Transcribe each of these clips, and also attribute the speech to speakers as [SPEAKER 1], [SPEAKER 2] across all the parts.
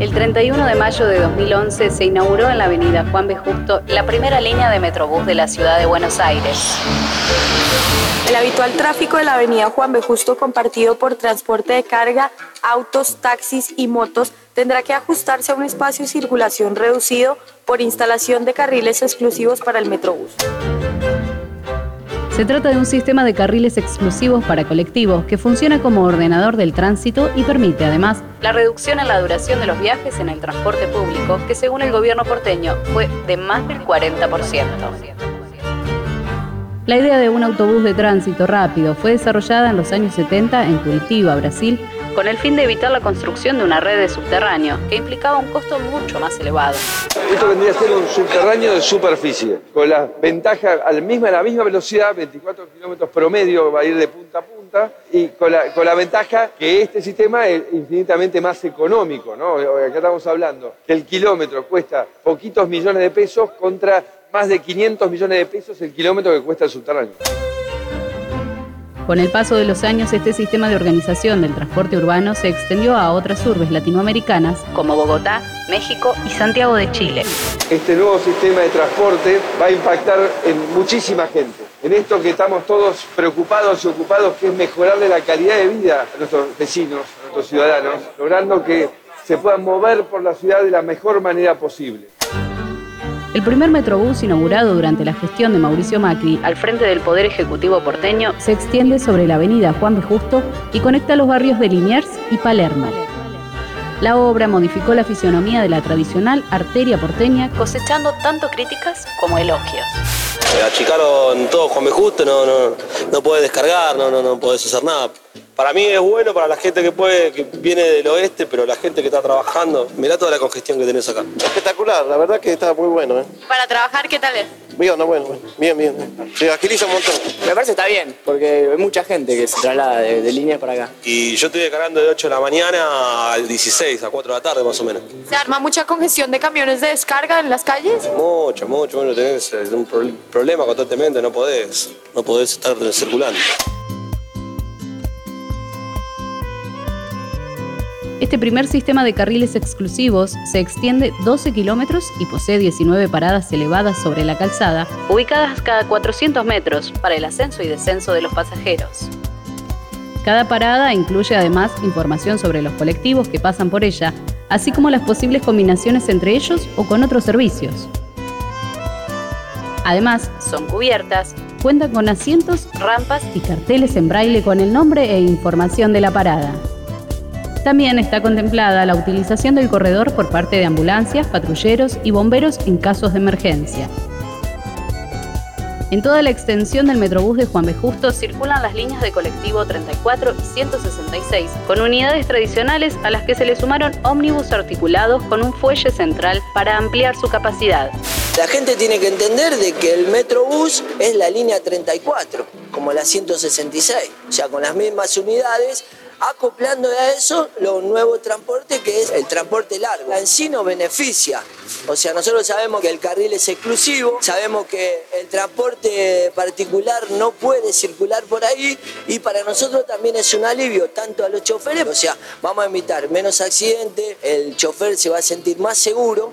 [SPEAKER 1] El 31 de mayo de 2011 se inauguró en la avenida Juan B. Justo la primera línea de Metrobús de la ciudad de Buenos Aires.
[SPEAKER 2] El habitual tráfico de la avenida Juan B. Justo compartido por transporte de carga, autos, taxis y motos tendrá que ajustarse a un espacio de circulación reducido por instalación de carriles exclusivos para el Metrobús.
[SPEAKER 1] Se trata de un sistema de carriles exclusivos para colectivos que funciona como ordenador del tránsito y permite además la reducción en la duración de los viajes en el transporte público, que según el gobierno porteño fue de más del 40%. La idea de un autobús de tránsito rápido fue desarrollada en los años 70 en Curitiba, Brasil, con el fin de evitar la construcción de una red de subterráneo, que implicaba un costo mucho más elevado.
[SPEAKER 3] Esto vendría a ser un subterráneo de superficie, con la ventaja a la misma, la misma velocidad, 24 kilómetros promedio, va a ir de punta a punta, y con la, con la ventaja que este sistema es infinitamente más económico. ¿no? Acá estamos hablando que el kilómetro cuesta poquitos millones de pesos contra más de 500 millones de pesos el kilómetro que cuesta el subterráneo.
[SPEAKER 1] Con el paso de los años, este sistema de organización del transporte urbano se extendió a otras urbes latinoamericanas como Bogotá, México y Santiago de Chile.
[SPEAKER 3] Este nuevo sistema de transporte va a impactar en muchísima gente. En esto que estamos todos preocupados y ocupados, que es mejorarle la calidad de vida a nuestros vecinos, a nuestros ciudadanos, logrando que se puedan mover por la ciudad de la mejor manera posible.
[SPEAKER 1] El primer Metrobús inaugurado durante la gestión de Mauricio Macri al frente del Poder Ejecutivo porteño se extiende sobre la avenida Juan B. Justo y conecta los barrios de Liniers y Palermo. La obra modificó la fisionomía de la tradicional arteria porteña, cosechando tanto críticas como elogios.
[SPEAKER 4] Achicaron todo Juan B. Justo, no, no, no podés descargar, no, no, no podés hacer nada. Para mí es bueno para la gente que puede, que viene del oeste, pero la gente que está trabajando, mirá toda la congestión que tenés acá. Espectacular, la verdad que está muy bueno. ¿eh?
[SPEAKER 2] Para trabajar, ¿qué tal es?
[SPEAKER 4] Bien, no, bueno, bien, bien. Se agiliza un montón.
[SPEAKER 5] Me parece que está bien, porque hay mucha gente que se traslada de, de líneas para acá.
[SPEAKER 4] Y yo estoy descargando de 8 de la mañana al 16, a 4 de la tarde más o menos.
[SPEAKER 2] ¿Se arma mucha congestión de camiones de descarga en las calles?
[SPEAKER 4] Mucho, mucho. Bueno, tenés eh, un pro- problema constantemente, no podés, no podés estar circulando.
[SPEAKER 1] Este primer sistema de carriles exclusivos se extiende 12 kilómetros y posee 19 paradas elevadas sobre la calzada, ubicadas cada 400 metros para el ascenso y descenso de los pasajeros. Cada parada incluye además información sobre los colectivos que pasan por ella, así como las posibles combinaciones entre ellos o con otros servicios. Además, son cubiertas, cuentan con asientos, rampas y carteles en braille con el nombre e información de la parada. También está contemplada la utilización del corredor por parte de ambulancias, patrulleros y bomberos en casos de emergencia. En toda la extensión del Metrobús de Juan B. Justo circulan las líneas de colectivo 34 y 166, con unidades tradicionales a las que se le sumaron ómnibus articulados con un fuelle central para ampliar su capacidad.
[SPEAKER 6] La gente tiene que entender de que el Metrobús es la línea 34, como la 166, o sea, con las mismas unidades, acoplando a eso los nuevos transportes que es el transporte largo. En sí beneficia, o sea, nosotros sabemos que el carril es exclusivo, sabemos que el transporte particular no puede circular por ahí y para nosotros también es un alivio, tanto a los choferes, o sea, vamos a evitar menos accidentes, el chofer se va a sentir más seguro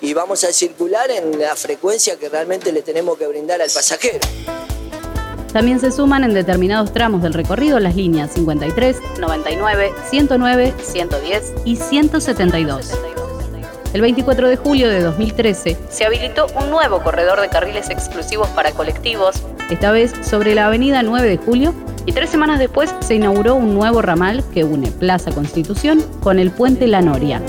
[SPEAKER 6] y vamos a circular en la frecuencia que realmente le tenemos que brindar al pasajero.
[SPEAKER 1] También se suman en determinados tramos del recorrido las líneas 53, 99, 109, 110 y 172. El 24 de julio de 2013 se habilitó un nuevo corredor de carriles exclusivos para colectivos, esta vez sobre la avenida 9 de julio, y tres semanas después se inauguró un nuevo ramal que une Plaza Constitución con el puente La Noria.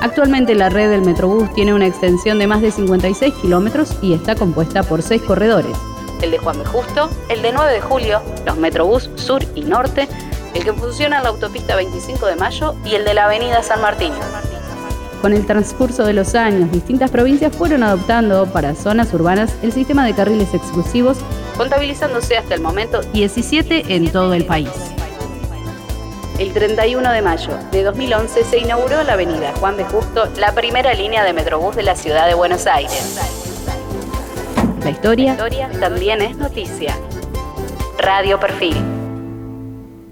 [SPEAKER 1] Actualmente la red del Metrobús tiene una extensión de más de 56 kilómetros y está compuesta por seis corredores. El de Juan B. Justo, el de 9 de julio, los Metrobús Sur y Norte, el que funciona en la autopista 25 de Mayo y el de la avenida San Martín. Con el transcurso de los años, distintas provincias fueron adoptando para zonas urbanas el sistema de carriles exclusivos, contabilizándose hasta el momento 17 en todo el país. El 31 de mayo de 2011 se inauguró la avenida Juan B. Justo la primera línea de Metrobús de la ciudad de Buenos Aires. La historia también es noticia. Radio Perfil.